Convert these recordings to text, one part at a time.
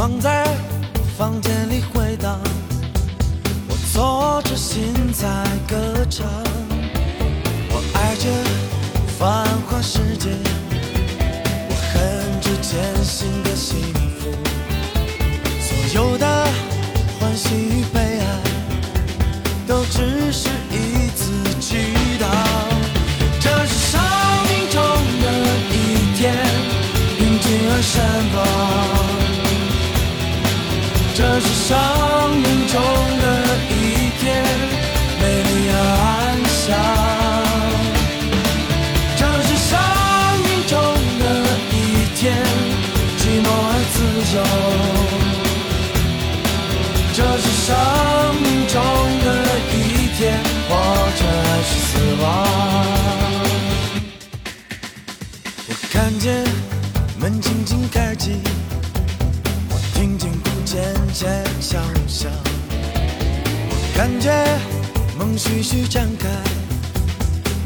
放，在房间里回荡，我坐着心在歌唱，生命中的一天，美丽而安详。这是生命中的一天，寂寞而自由。这是生命中的一天，活着还是死亡？我看见门轻轻开启，我听见鼓渐渐，感觉梦徐徐展开，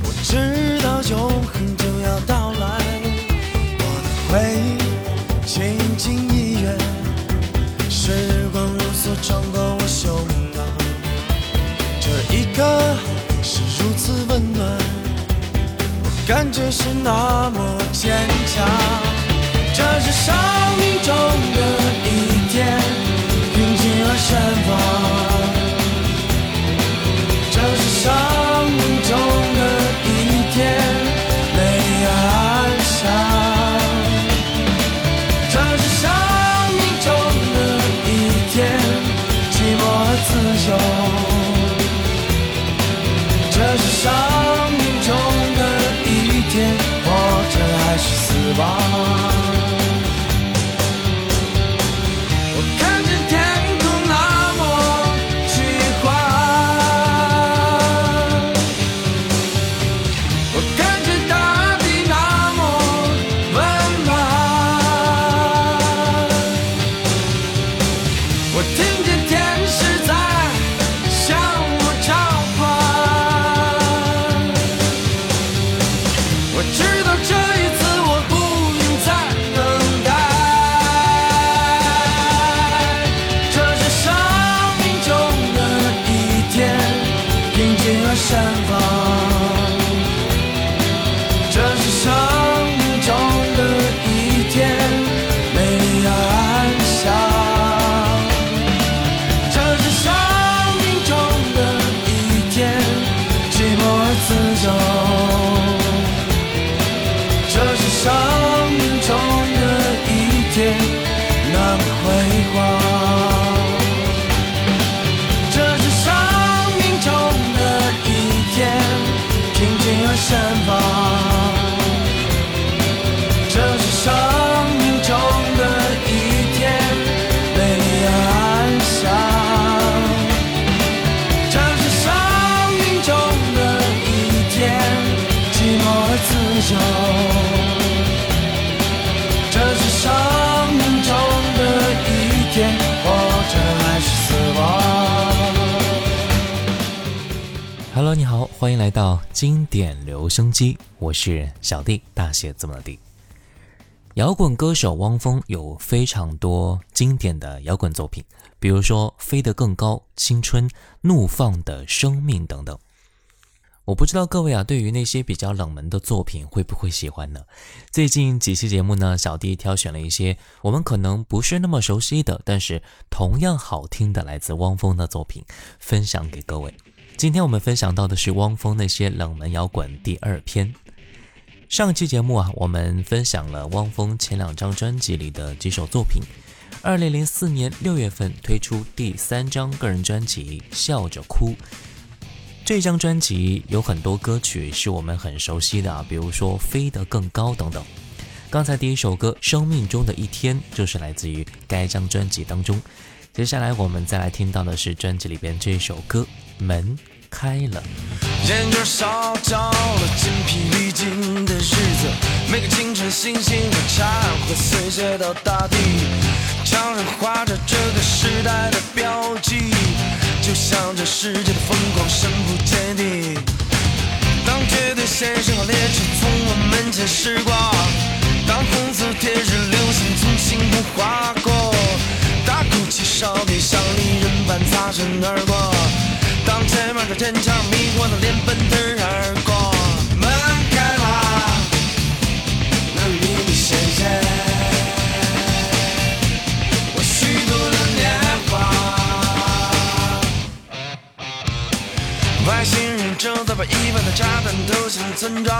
我知道永恒就要到来，我的回忆轻轻一跃。时光如梭穿过我胸膛，这一刻是如此温暖，我感觉是那么坚强。这是生命中的一天，平静而盛放。生命中的一天，美丽而安详。这是生命中的一天，寂寞而自由。这是生命中的一天，活着还是死亡？欢迎来到经典留声机，我是小弟，大写字母的弟。摇滚歌手汪峰有非常多经典的摇滚作品，比如说《飞得更高》《青春》《怒放的生命》等等。我不知道各位啊，对于那些比较冷门的作品会不会喜欢呢？最近几期节目呢，小弟挑选了一些我们可能不是那么熟悉的，但是同样好听的来自汪峰的作品，分享给各位。今天我们分享到的是汪峰那些冷门摇滚第二篇。上期节目啊，我们分享了汪峰前两张专辑里的几首作品。二零零四年六月份推出第三张个人专辑《笑着哭》。这张专辑有很多歌曲是我们很熟悉的啊，比如说《飞得更高》等等。刚才第一首歌《生命中的一天》就是来自于该张专辑当中。接下来我们再来听到的是专辑里边这首歌《门开了》。眼圈烧焦了，筋疲力尽的日子，每个清晨星星的茶会碎屑到大地，墙上画着这个时代的标记。就像这世界的疯狂深不见底。当绝对先生和列车从我门前驶过，当红色铁质流星从心头划过，大哭泣少年像利刃般擦身而过，当前面的天桥迷惑的脸奔腾而过，门开了，那秘密显现。外星人正在把一半的炸弹投向村庄，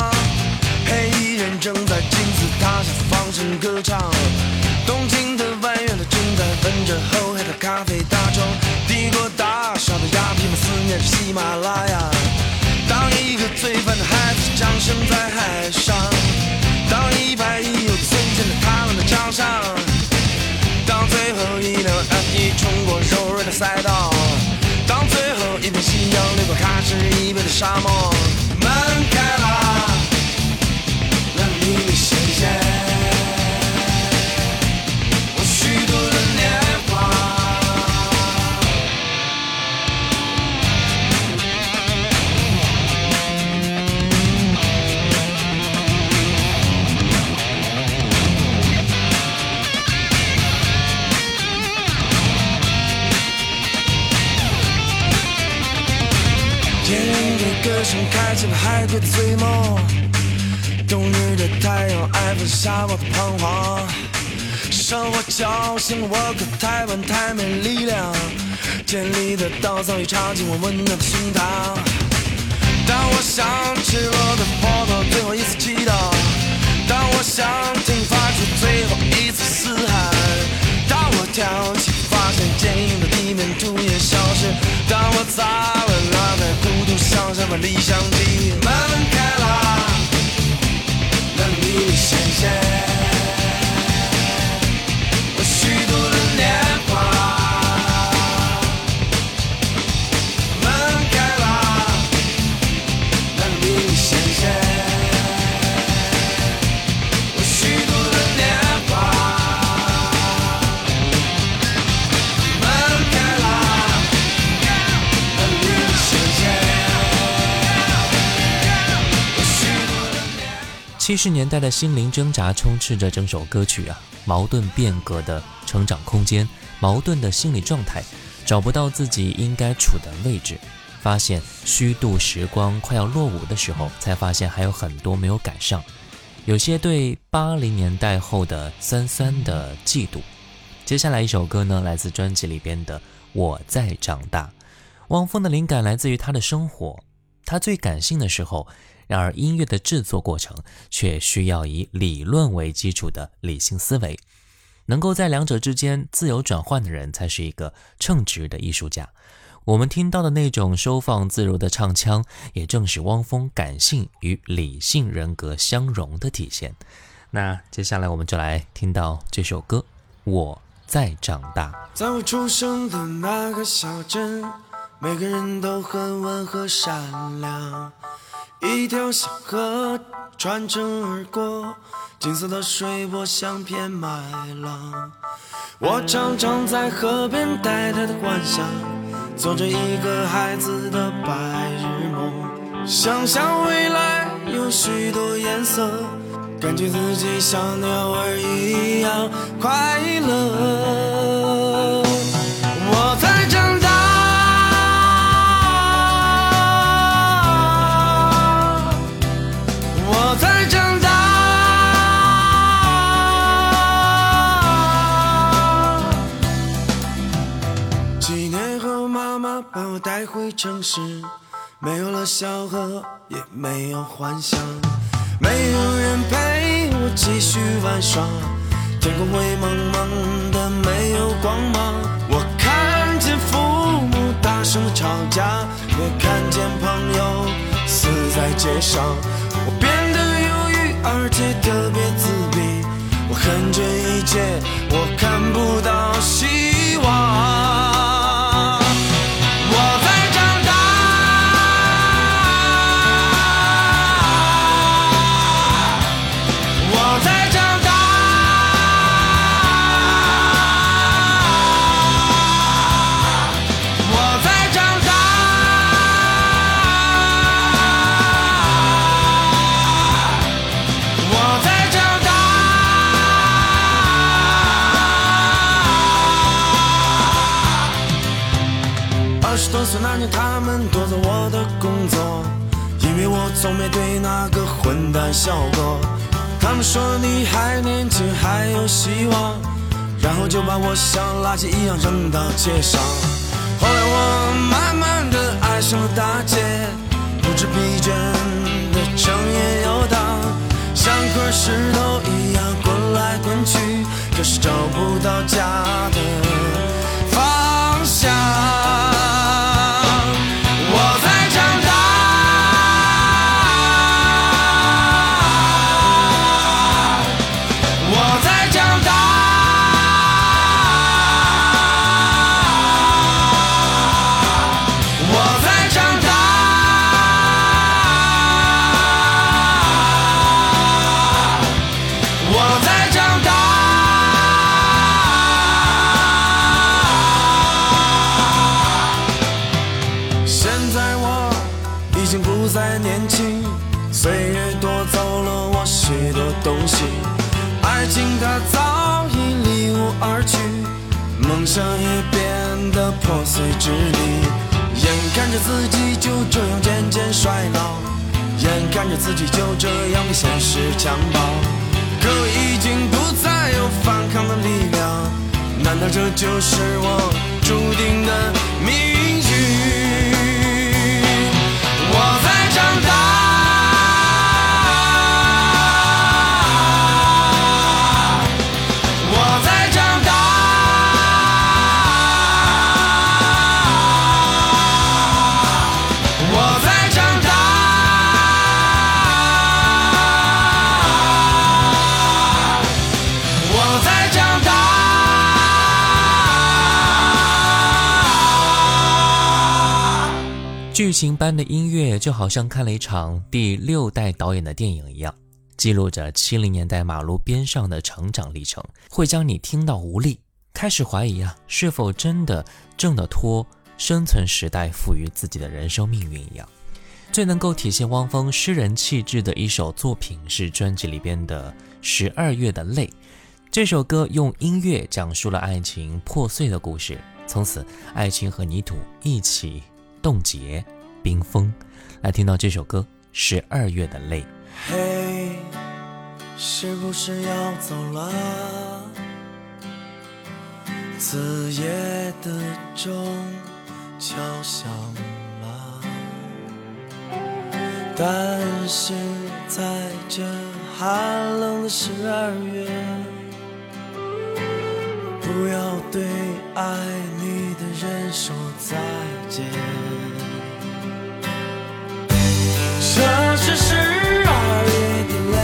贻贝莺的歌声开启了海龟的醉梦，冬日的太阳爱抚下我的彷徨，生活叫醒我，可太晚太没力量，尖利的刀早已插进我温暖的胸膛。当我想起我的佛陀最后一次祈祷，当我想听发出最后一次嘶喊，当我跳起硬的地面突然消失，当我砸了那台孤独向上的理想机，门开七十年代的心灵挣扎充斥着整首歌曲啊，矛盾变革的成长空间，矛盾的心理状态，找不到自己应该处的位置，发现虚度时光快要落伍的时候，才发现还有很多没有赶上，有些对八零年代后的酸酸的嫉妒。接下来一首歌呢，来自专辑里边的《我在长大》。汪峰的灵感来自于他的生活，他最感性的时候，然而音乐的制作过程却需要以理论为基础的理性思维。能够在两者之间自由转换的人，才是一个称职的艺术家。我们听到的那种收放自如的唱腔，也正是汪峰感性与理性人格相融的体现。那接下来我们就来听到这首歌《我在长大》。在我出生的那个小镇，每个人都很温和善良。一条小河穿城而过，金色的水波像片麦浪。我常常在河边呆呆的幻想，做着一个孩子的白日梦，想象未来有许多颜色，感觉自己像鸟儿一样快乐。我带回城市，没有了笑和，也没有幻想，没有人陪我继续玩耍，天空灰蒙蒙的，没有光芒。我看见父母大声的吵架，也看见朋友死在街上，我变得忧郁，而且特别自闭。我恨这一切，我看不到希望。总没对那个混蛋笑过。他们说你还年轻，还有希望，然后就把我像垃圾一样扔到街上。后来我慢慢的爱上了大街，不知疲倦的整夜游荡，像块石头一样滚来滚去，可是找不到家的方向。破碎支离，眼看着自己就这样渐渐衰老，眼看着自己就这样被现实强暴，可我已经不再有反抗的力量，难道这就是我注定的命运？我在长大，剧情般的音乐就好像看了一场第六代导演的电影一样，记录着七零年代马路边上的成长历程，会将你听到无力，开始怀疑啊，是否真的挣得脱生存时代赋予自己的人生命运一样。最能够体现汪峰诗人气质的一首作品是专辑里边的《十二月的泪》。这首歌用音乐讲述了爱情破碎的故事，从此爱情和泥土一起冻结、冰封。来听到这首歌《十二月的泪》。嘿，是不是要走了？子夜的钟敲响了，但是在这寒冷的十二月，不要对爱你的人说再见。这是十二月的泪，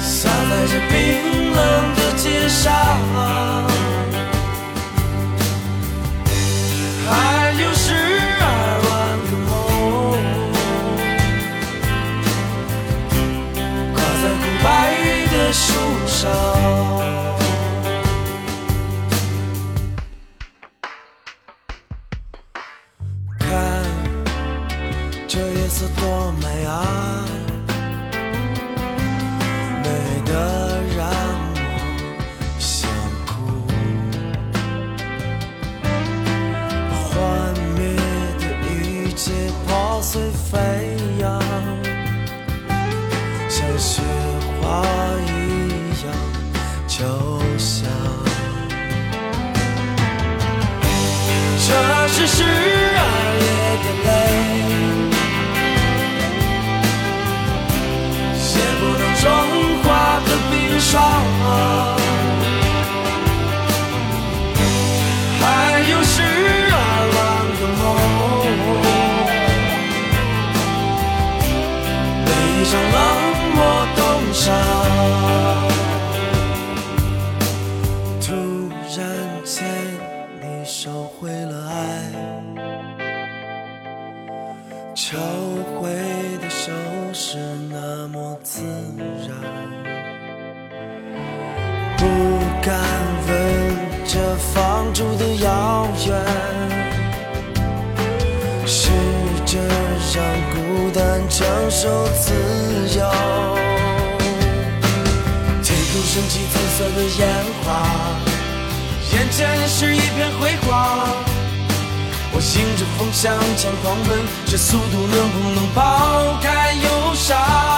洒在这冰冷的街上。还有十风向前狂奔这速度能不能抛开忧伤？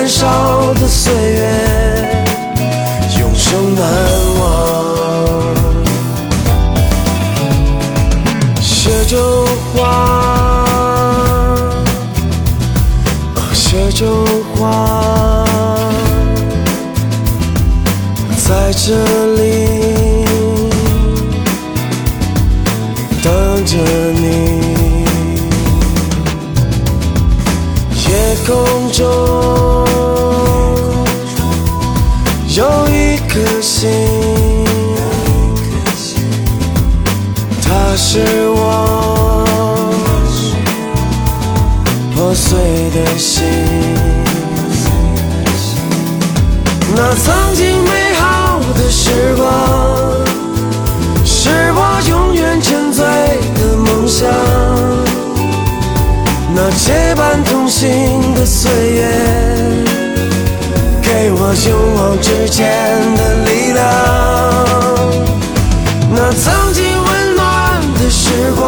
燃烧的岁月。伴同行的岁月，给我勇往直前的力量。那曾经温暖的时光，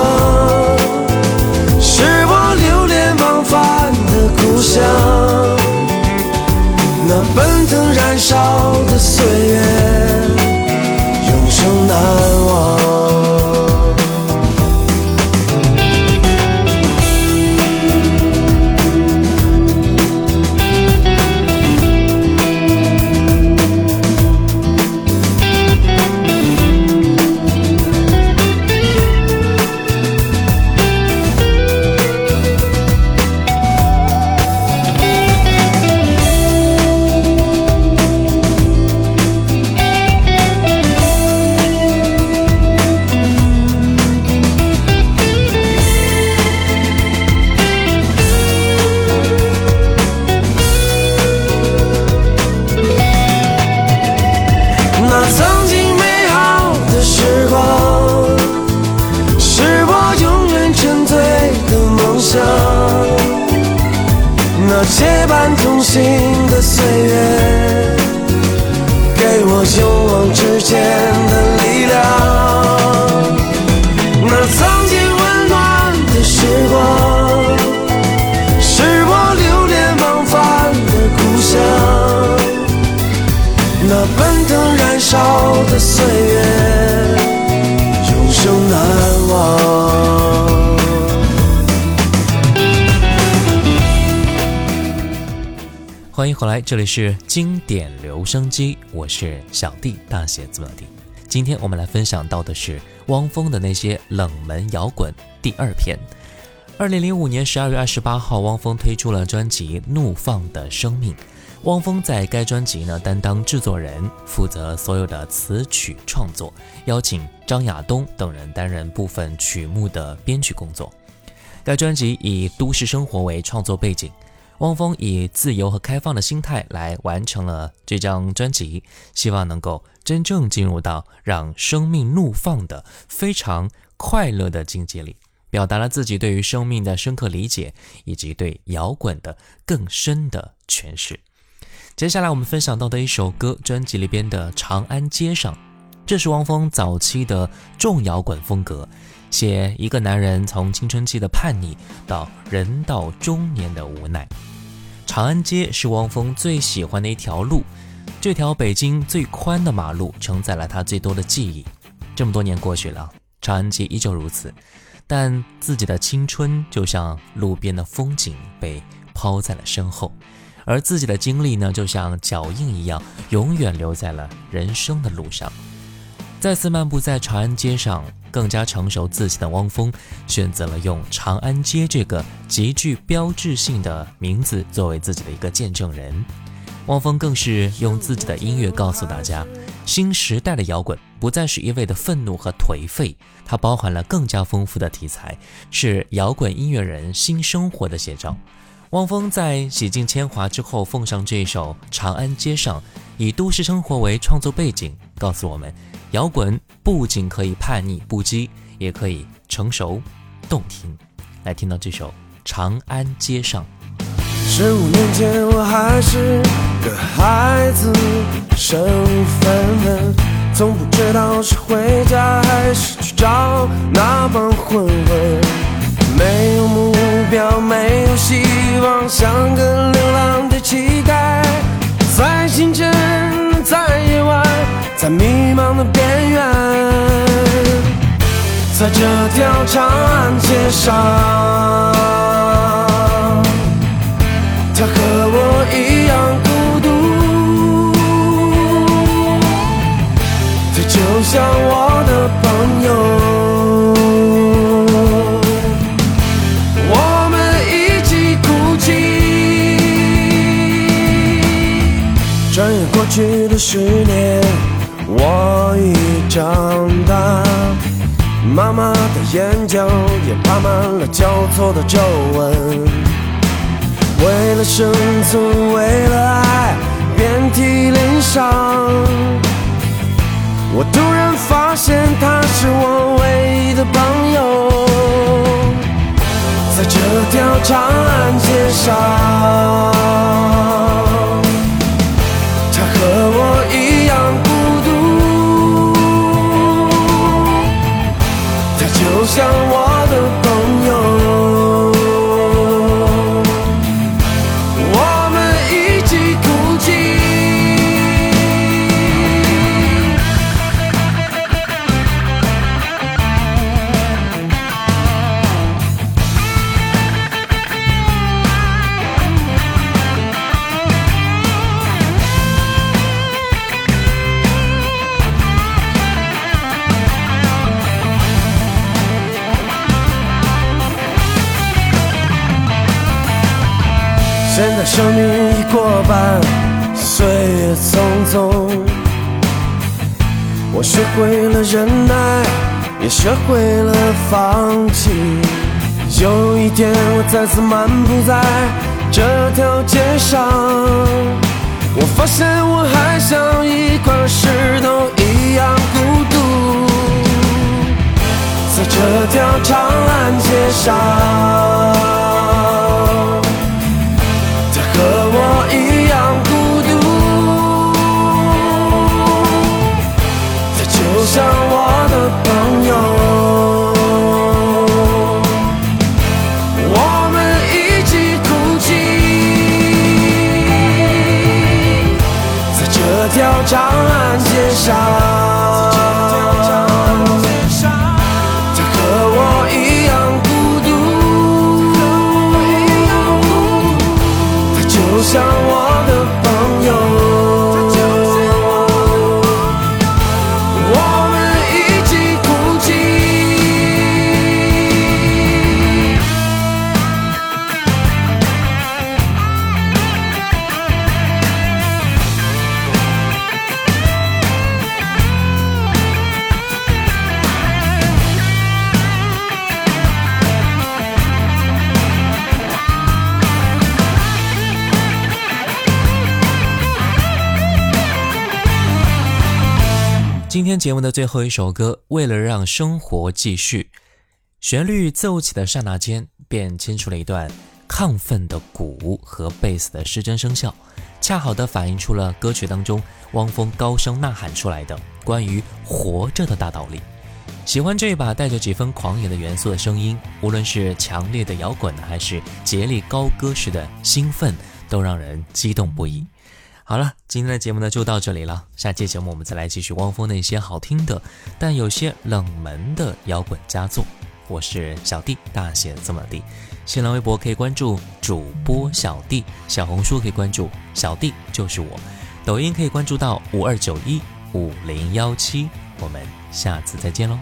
是我流连忘返的故乡。那奔腾燃烧的岁月，那曾经美好的时光，是我永远沉醉的梦想。那结伴同行的岁月，给我勇往直前的力量。回来，这里是经典留声机，我是小弟，大写字母的。今天我们来分享到的是汪峰的那些冷门摇滚第二篇。二零零五年十二月二十八号，汪峰推出了专辑《怒放的生命》。汪峰在该专辑呢担当制作人，负责所有的词曲创作，邀请张亚东等人担任部分曲目的编曲工作。该专辑以都市生活为创作背景，汪峰以自由和开放的心态来完成了这张专辑，希望能够真正进入到让生命怒放的非常快乐的境界里，表达了自己对于生命的深刻理解，以及对摇滚的更深的诠释。接下来我们分享到的一首歌，专辑里边的《长安街上》，这是汪峰早期的重摇滚风格，写一个男人从青春期的叛逆到人到中年的无奈。长安街是汪峰最喜欢的一条路，这条北京最宽的马路承载了他最多的记忆。这么多年过去了，长安街依旧如此，但自己的青春就像路边的风景被抛在了身后。而自己的经历呢，就像脚印一样，永远留在了人生的路上。再次漫步在长安街上，更加成熟自信的汪峰选择了用“长安街”这个极具标志性的名字作为自己的一个见证人。汪峰更是用自己的音乐告诉大家，新时代的摇滚不再是一味的愤怒和颓废，它包含了更加丰富的题材，是摇滚音乐人新生活的写照。汪峰在洗尽铅华之后，奉上这首《长安街上》，以都市生活为创作背景，告诉我们，摇滚不仅可以叛逆不羁，也可以成熟动听。来听到这首《长安街上》。十五年前我还是个孩子，身无分文，从不知道是回家还是去找那帮混混。没有目标，没有希望，像个流浪的乞丐，在清晨，在夜晚，在迷茫的边缘，在这条长安街上，去的十年，我已长大，妈妈的眼角也爬满了交错的皱纹。为了生存，为了爱，遍体鳞伤。我突然发现他是我唯一的朋友，在这条长安街上，和我一样孤独，他就像我的再次漫步在这条街上，我发现我还像一块石头一样孤独，在这条长安街上。今天节目的最后一首歌，为了让生活继续，旋律奏起的刹那间，便牵出了一段亢奋的鼓和贝斯的失真声效，恰好的反映出了歌曲当中汪峰高声呐喊出来的关于活着的大道理。喜欢这一把带着几分狂野的元素的声音，无论是强烈的摇滚，还是竭力高歌时的兴奋，都让人激动不已。好了，今天的节目呢就到这里了。下期节目我们再来继续汪峰那些好听的，但有些冷门的摇滚佳作。我是小弟，大写字母的。新浪微博可以关注主播小弟，小红书可以关注小弟就是我，抖音可以关注到五二九一五零幺七。我们下次再见喽。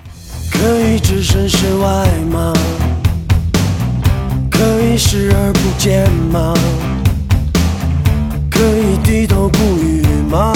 可以置身事外吗？可以视而不见吗？可以低头不语吗？